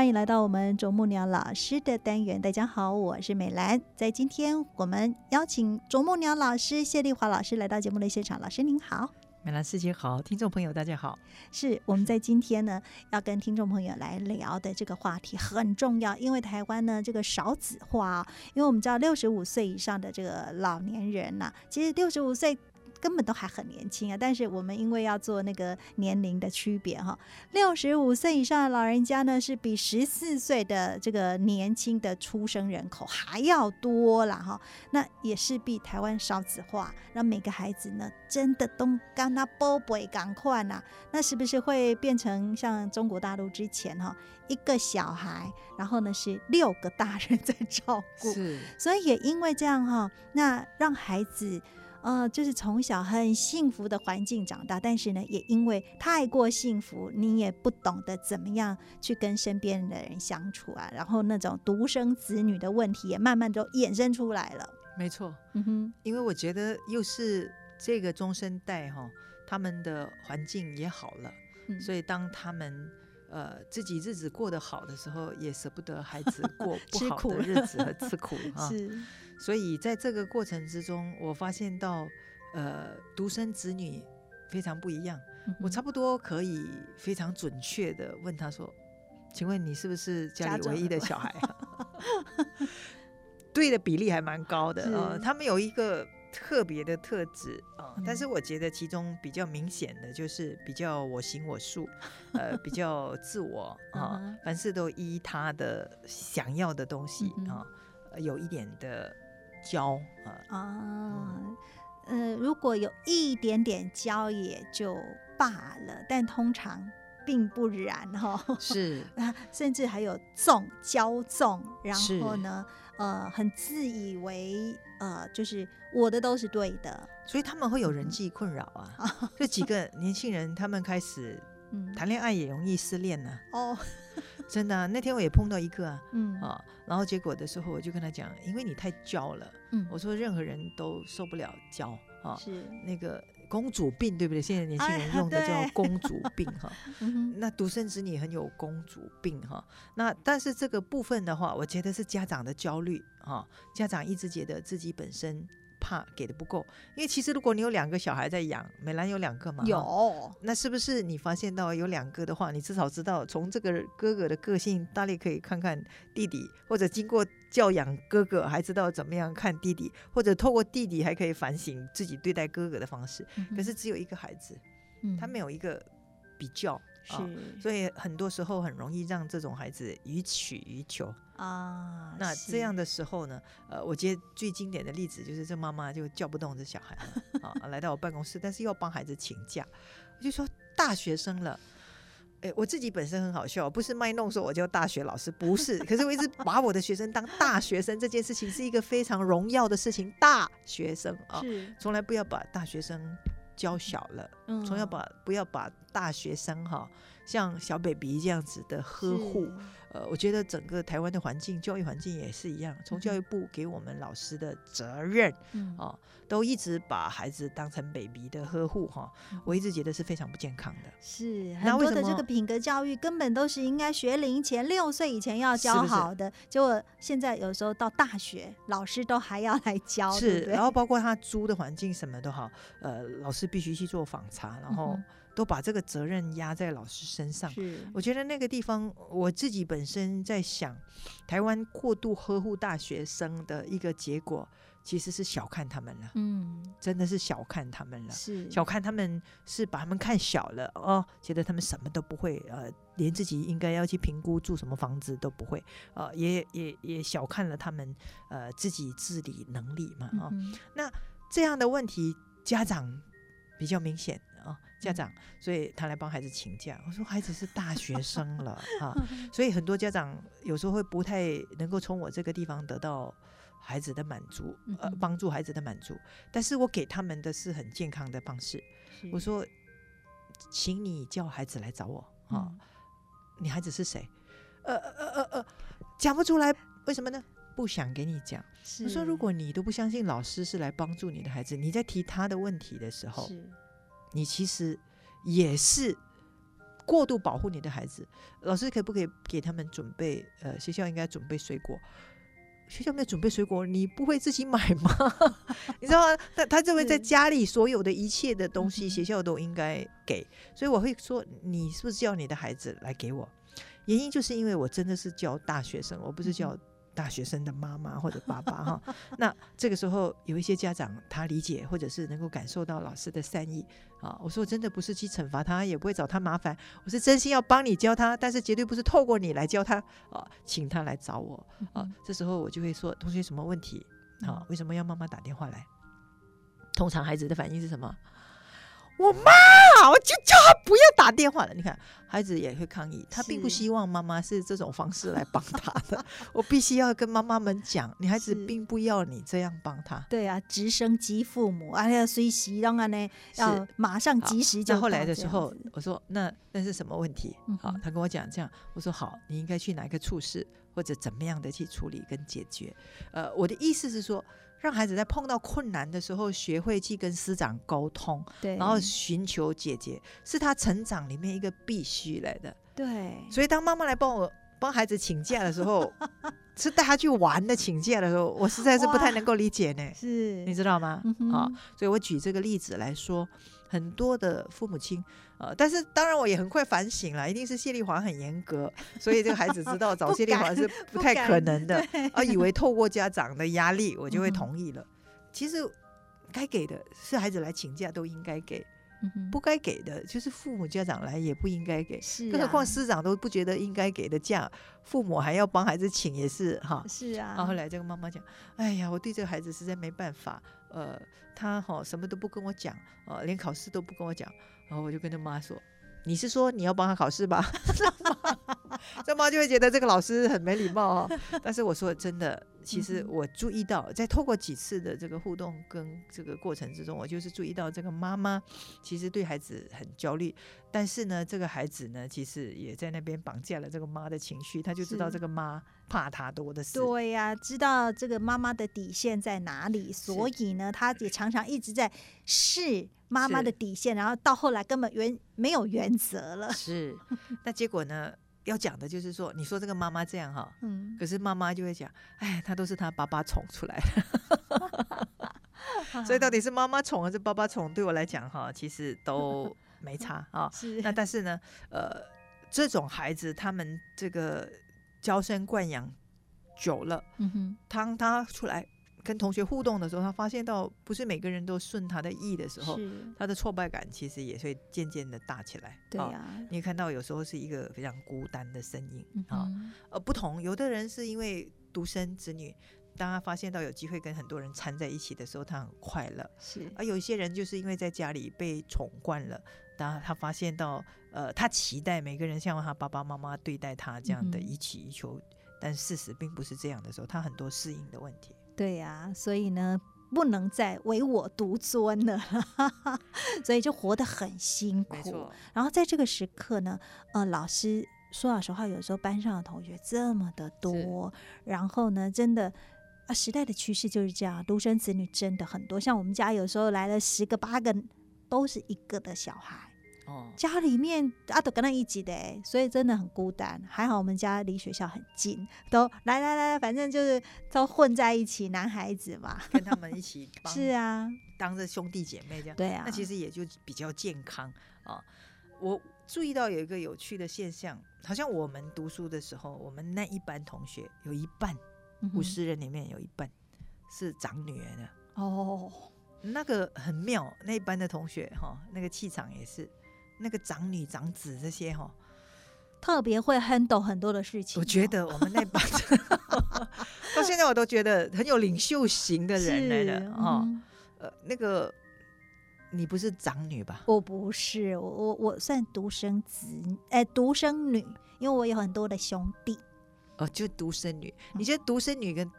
欢迎来到我们啄木鸟老师的单元。大家好，我是美兰。在今天，我们邀请啄木鸟老师谢丽华老师来到节目的现场。老师您好，美兰师姐好，听众朋友大家好。是我们在今天呢，要跟听众朋友来聊的这个话题很重要，因为台湾呢这个少子化，因为我们知道六十五岁以上的这个老年人呐，其实六十五岁。根本都还很年轻啊！但是我们因为要做那个年龄的区别哈，六十五岁以上的老人家呢，是比十四岁的这个年轻的出生人口还要多了哈。那也是比台湾少子化，让每个孩子呢，真的都跟他波波赶快呐。那是不是会变成像中国大陆之前哈，一个小孩，然后呢是六个大人在照顾？是，所以也因为这样哈，那让孩子。呃，就是从小很幸福的环境长大，但是呢，也因为太过幸福，你也不懂得怎么样去跟身边的人相处啊，然后那种独生子女的问题也慢慢都衍生出来了。没错，嗯哼，因为我觉得又是这个中生代哈，他们的环境也好了，所以当他们呃自己日子过得好的时候，也舍不得孩子过 不好的日子和 吃苦哈。是。所以在这个过程之中，我发现到，呃，独生子女非常不一样。我差不多可以非常准确的问他说：“请问你是不是家里唯一的小孩？” 对的比例还蛮高的啊。他们有一个特别的特质啊，但是我觉得其中比较明显的就是比较我行我素，呃，比较自我 啊，凡事都依他的想要的东西啊，有一点的。教啊啊，呃，如果有一点点焦也就罢了，但通常并不然哈。是啊，甚至还有纵骄纵，然后呢，呃，很自以为呃，就是我的都是对的，所以他们会有人际困扰啊。这几个年轻人，他们开始谈恋爱也容易失恋呢。哦。真的，那天我也碰到一个啊，嗯啊，然后结果的时候我就跟他讲，因为你太娇了，嗯，我说任何人都受不了娇啊，是那个公主病，对不对？现在年轻人用的叫公主病哈，那独生子女很有公主病哈，那但是这个部分的话，我觉得是家长的焦虑啊，家长一直觉得自己本身。怕给的不够，因为其实如果你有两个小孩在养，美兰有两个嘛，有，那是不是你发现到有两个的话，你至少知道从这个哥哥的个性，大力可以看看弟弟，或者经过教养哥哥，还知道怎么样看弟弟，或者透过弟弟还可以反省自己对待哥哥的方式。可是只有一个孩子，他没有一个比较。是，所以很多时候很容易让这种孩子予取予求啊。那这样的时候呢，呃，我觉得最经典的例子就是这妈妈就叫不动这小孩了啊，来到我办公室，但是要帮孩子请假，我就说大学生了，哎，我自己本身很好笑，不是卖弄说我叫大学老师，不是，可是我一直把我的学生当大学生，这件事情是一个非常荣耀的事情，大学生啊，从来不要把大学生。教小了，嗯。从要把不要把大学生哈像小 baby 这样子的呵护。呃，我觉得整个台湾的环境，教育环境也是一样。从教育部给我们老师的责任，哦，都一直把孩子当成 baby 的呵护哈。我一直觉得是非常不健康的。是很多的这个品格教育根本都是应该学龄前六岁以前要教好的，结果现在有时候到大学，老师都还要来教。是，然后包括他租的环境什么都好，呃，老师必须去做访查，然后都把这个责任压在老师身上。是，我觉得那个地方，我自己本身在想，台湾过度呵护大学生的一个结果，其实是小看他们了，嗯，真的是小看他们了。是小看他们是把他们看小了哦，觉得他们什么都不会，呃，连自己应该要去评估住什么房子都不会，呃，也也也小看了他们呃自己自理能力嘛，哦，嗯这样的问题家长比较明显啊、家长，所以他来帮孩子请假。我说孩子是大学生了 啊，所以很多家长有时候会不太能够从我这个地方得到孩子的满足，呃帮助孩子的满足。但是我给他们的是很健康的方式。我说，请你叫孩子来找我啊。嗯你孩子是谁？呃呃呃呃，讲不出来，为什么呢？不想给你讲。我说，如果你都不相信老师是来帮助你的孩子，你在提他的问题的时候，是你其实也是过度保护你的孩子。老师可不可以给他们准备？呃，学校应该准备水果。学校没有准备水果，你不会自己买吗？你知道吗？他他认为在家里所有的一切的东西，学校都应该给，所以我会说，你是不是叫你的孩子来给我？原因就是因为我真的是教大学生，我不是嗯教大学生的妈妈或者爸爸哈。那这个时候有一些家长他理解或者是能够感受到老师的善意啊，我说我真的不是去惩罚他，也不会找他麻烦，我是真心要帮你教他，但是绝对不是透过你来教他啊，请他来找我啊。这时候我就会说，同学什么问题啊嗯？为什么要妈妈打电话来？通常孩子的反应是什么？我妈，我就叫他不要打电话了。你看，孩子也会抗议，他并不希望妈妈是这种方式来帮他的。我必须要跟妈妈们讲，女孩子是并不要你这样帮他。对啊，直升机父母，哎呀，随时让啊呢，要马上及时就那后来的时候，我说那那是什么问题？好他跟我讲这样，我说好，你应该去哪一个处室，或者怎么样的去处理跟解决。呃，我的意思是说，让孩子在碰到困难的时候，学会去跟师长沟通，对，然后寻求解决，是他成长里面一个必须来的。对，所以当妈妈来帮我帮孩子请假的时候，是带他去玩的请假的时候，我实在是不太能够理解呢。是你知道吗？嗯啊，所以我举这个例子来说，很多的父母亲，呃，但是当然我也很快反省了，一定是谢丽华很严格，所以这个孩子知道找谢丽华是不太可能的，对。啊，以为透过家长的压力我就会同意了。其实该给的是孩子来请假都应该给，嗯不该给的就是父母家长来也不应该给。是啊，更何况师长都不觉得应该给的假，父母还要帮孩子请，也是哈。是啊，然后后来这个妈妈讲：“哎呀，我对这个孩子实在没办法，呃，他哈、什么都不跟我讲，呃，连考试都不跟我讲。”然后我就跟他妈说：“你是说你要帮他考试吧？” 这妈就会觉得这个老师很没礼貌哦。但是我说真的，其实我注意到，在透过几次的这个互动跟这个过程之中，我就是注意到这个妈妈其实对孩子很焦虑，但是呢，这个孩子呢，其实也在那边绑架了这个妈的情绪，他就知道这个妈怕他多的是。对呀、知道这个妈妈的底线在哪里，所以呢，他也常常一直在试妈妈的底线，然后到后来根本原没有原则了。是，那结果呢？要讲的就是说，你说这个妈妈这样哈，嗯，可是妈妈就会讲，哎，她都是她爸爸宠出来的，所以到底是妈妈宠还是爸爸宠，对我来讲哈，其实都没差啊。是那但是呢，呃，这种孩子他们这个娇生惯养久了，嗯哼，当他出来跟同学互动的时候，他发现到不是每个人都顺他的意的时候，他的挫败感其实也会渐渐的大起来。啊对呀、你看到有时候是一个非常孤单的身影嗯啊，哼，呃，不同，有的人是因为独生子女，当他发现到有机会跟很多人掺在一起的时候，他很快乐；是，而有一些人就是因为在家里被宠惯了，当他发现到，呃，他期待每个人像他爸爸妈妈对待他这样的一起一求，但事实并不是这样的时候，他很多适应的问题。对呀、所以呢。不能再唯我独尊了，所以就活得很辛苦。，然后在这个时刻呢，呃，老师说老实话，有时候班上的同学这么的多，然后呢，真的啊，时代的趋势就是这样，独生子女真的很多。像我们家有时候来了十个八个，都是一个的小孩，哦，家里面啊都跟他一起的欸，所以真的很孤单。还好我们家离学校很近，都来来来，反正就是都混在一起，男孩子嘛。跟他们一起帮 是啊，当着兄弟姐妹这样，对啊，那其实也就比较健康啊。我注意到有一个有趣的现象，好像我们读书的时候，我们那一班同学有一半五十人里面有一半是长女儿的，哦，那个很妙。那一班的同学哈，那个气场也是，那个长女长子这些哈，特别会 handle 很多的事情哦。我觉得我们那班 到现在我都觉得很有领袖型的人来是的哈。嗯呃，那个你不是长女吧？我不是，我我我算独生子，哎、独生女，因为我有很多的兄弟。哦，就独生女。嗯你觉得独生女跟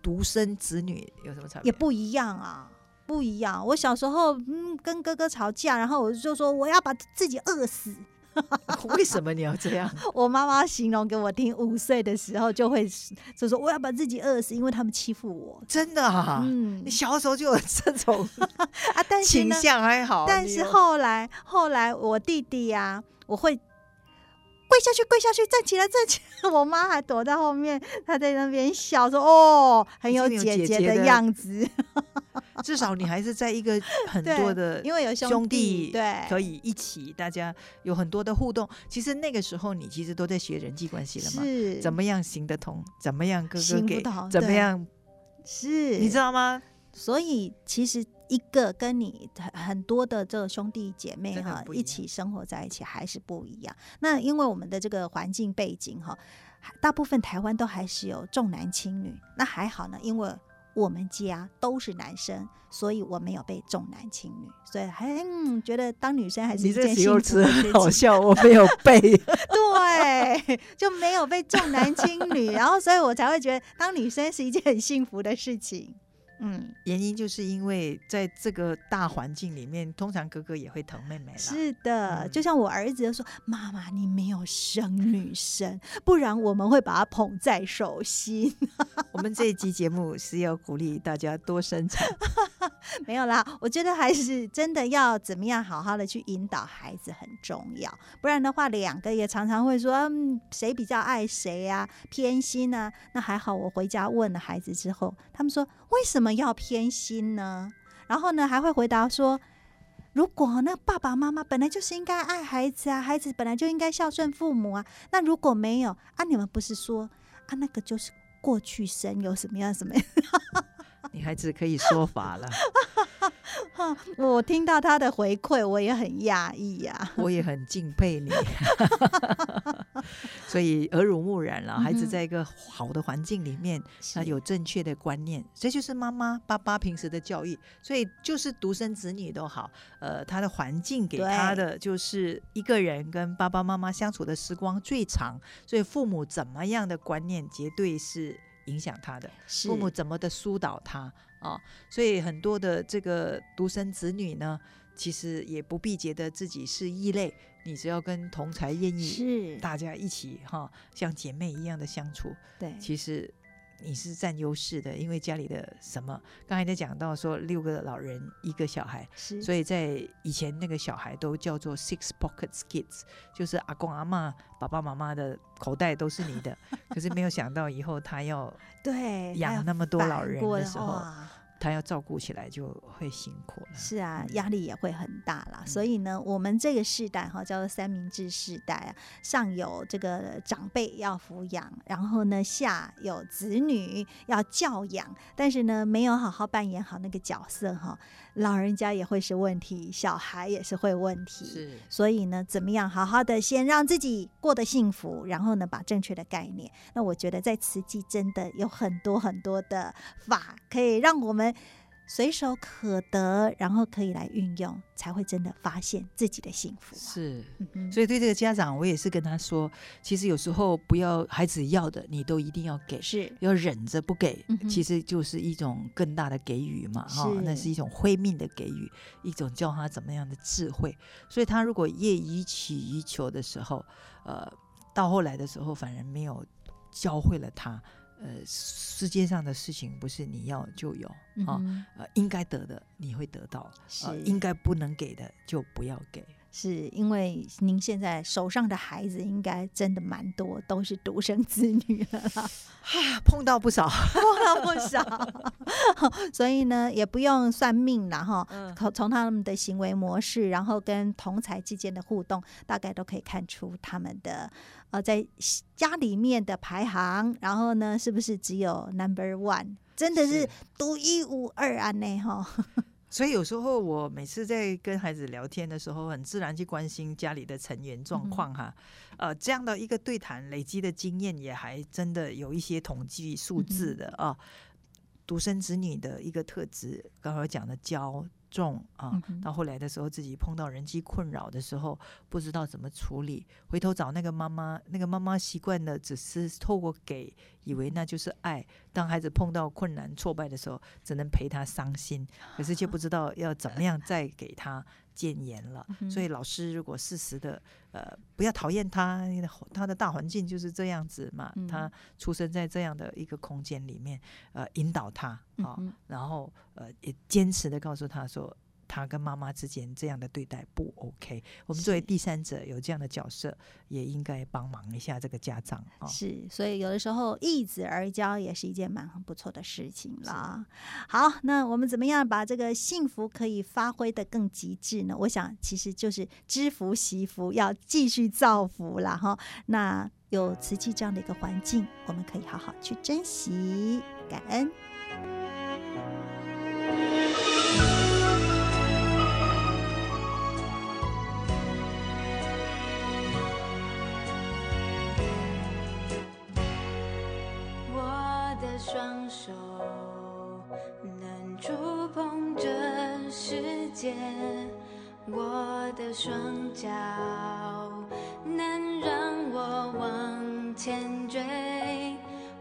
独生子女有什么差别？也不一样啊，不一样。我小时候嗯跟哥哥吵架，然后我就说我要把自己饿死。为什么你要这样？我妈妈形容给我听，五岁的时候就会就说我要把自己饿死，因为他们欺负我。真的啊？嗯你小时候就有这种 啊，但是倾呢，向还好，但是后来后来我弟弟呀、我会跪下去，跪下去，站起来，站起来。我妈还躲在后面，她在那边笑说：“哦，很有姐姐的姐姐的样子。至少你还是在一个 很多的因为有兄弟，对，可以一起，大家有很多的互动。其实那个时候你其实都在学人际关系了嘛，是怎么样行得通，怎么样哥哥给怎么样，是，你知道吗？所以其实一个跟你很很多的这个兄弟姐妹哈一一起生活在一起还是不一样。那因为我们的这个环境背景哈，大部分台湾都还是有重男轻女。那还好呢，因为我们家都是男生，所以我没有被重男轻女，所以还嗯觉得当女生还是你一件幸福的 事情。很好笑，我没有被。对，就没有被重男轻女，然后所以我才会觉得当女生是一件很幸福的事情。嗯，原因就是因为在这个大环境里面，通常哥哥也会疼妹妹啦。是的，嗯就像我儿子说：“妈妈，你没有生女生，不然我们会把她捧在手心。我们这一集节目是要鼓励大家多生产，”没有啦，我觉得还是真的要怎么样好好的去引导孩子很重要，不然的话，两个也常常会说：“嗯，谁比较爱谁呀、偏心啊？”那还好，我回家问了孩子之后，他们说：“为什么要偏心呢？”然后呢，还会回答说。如果那爸爸妈妈本来就是应该爱孩子啊，孩子本来就应该孝顺父母啊。那如果没有啊，你们不是说啊那个就是过去生有什么样什么样？你孩子可以说法了，我听到他的回馈，我也很讶异呀。我也很敬佩你。所以耳濡目染了，孩子在一个好的环境里面，他是有正确的观念，这就是妈妈、爸爸平时的教育。所以就是独生子女都好，呃，他的环境给他的就是一个人跟爸爸妈妈相处的时光最长，所以父母怎么样的观念绝对是影响他的。父母怎么的疏导他啊？所以很多的这个独生子女呢，其实也不必觉得自己是异类，你只要跟同才愿意是，大家一起哈，像姐妹一样的相处，对，其实。你是占优势的，因为家里的什么？刚才在讲到说六个老人一个小孩，是，所以在以前那个小孩都叫做 six pockets kids，就是阿公阿妈、爸爸妈妈的口袋都是你的。可是没有想到以后他要对养那么多老人的时候，哇他要照顾起来就会辛苦了。是啊，嗯压力也会很大啦。嗯所以呢，我们这个世代哈叫做三明治世代啊，上有这个长辈要抚养，然后呢下有子女要教养，但是呢没有好好扮演好那个角色哈，老人家也会是问题，小孩也是会问题。是所以呢，怎么样好好的先让自己过得幸福，然后呢，把正确的概念。那我觉得在慈济真的有很多很多的法，可以让我们随手可得，然后可以来运用，才会真的发现自己的幸福、啊。是，所以对这个家长，我也是跟他说，其实有时候不要孩子要的，你都一定要给。是要忍着不给嗯，其实就是一种更大的给予嘛，哈、是那是一种慧命的给予，一种教他怎么样的智慧。所以他如果越予取予求的时候，呃，到后来的时候反而没有教会了他，呃，世界上的事情不是你要就有啊，呃，应该得的你会得到，呃，应该不能给的就不要给。是因为您现在手上的孩子应该真的蛮多，都是独生子女了啦。碰到不少，碰到不少。所以呢，也不用算命了哈。嗯，从从他们的行为模式，然后跟同才之间的互动，大概都可以看出他们的呃在家里面的排行，然后呢，是不是只有 number one，真的是是独一无二啊呢哈。所以有时候我每次在跟孩子聊天的时候，很自然去关心家里的成员状况哈。呃，这样的一个对谈累积的经验，也还真的有一些统计数字的啊。独生子女的一个特质，刚刚讲的骄纵啊到后来的时候，自己碰到人际困扰的时候，不知道怎么处理，回头找那个妈妈，那个妈妈习惯的只是透过给，以为那就是爱。当孩子碰到困难、挫败的时候，只能陪他伤心，可是却不知道要怎么样再给他谏言了。嗯所以老师如果适时的，呃，不要讨厌他，他的大环境就是这样子嘛，嗯他出生在这样的一个空间里面，呃，引导他啊，嗯然后呃，也坚持的告诉他说。他跟妈妈之间这样的对待不 OK，我们作为第三者有这样的角色，也应该帮忙一下这个家长啊。是，所以有的时候易子而教也是一件蛮不错的事情啦。好，那我们怎么样把这个幸福可以发挥的更极致呢？我想其实就是知福惜福，要继续造福啦哈。那有瓷器这样的一个环境，我们可以好好去珍惜、感恩。双手能触碰这世界，我的双脚能让我往前追，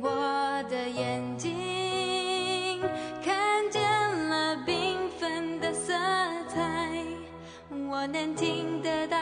我的眼睛看见了缤纷的色彩，我能听得到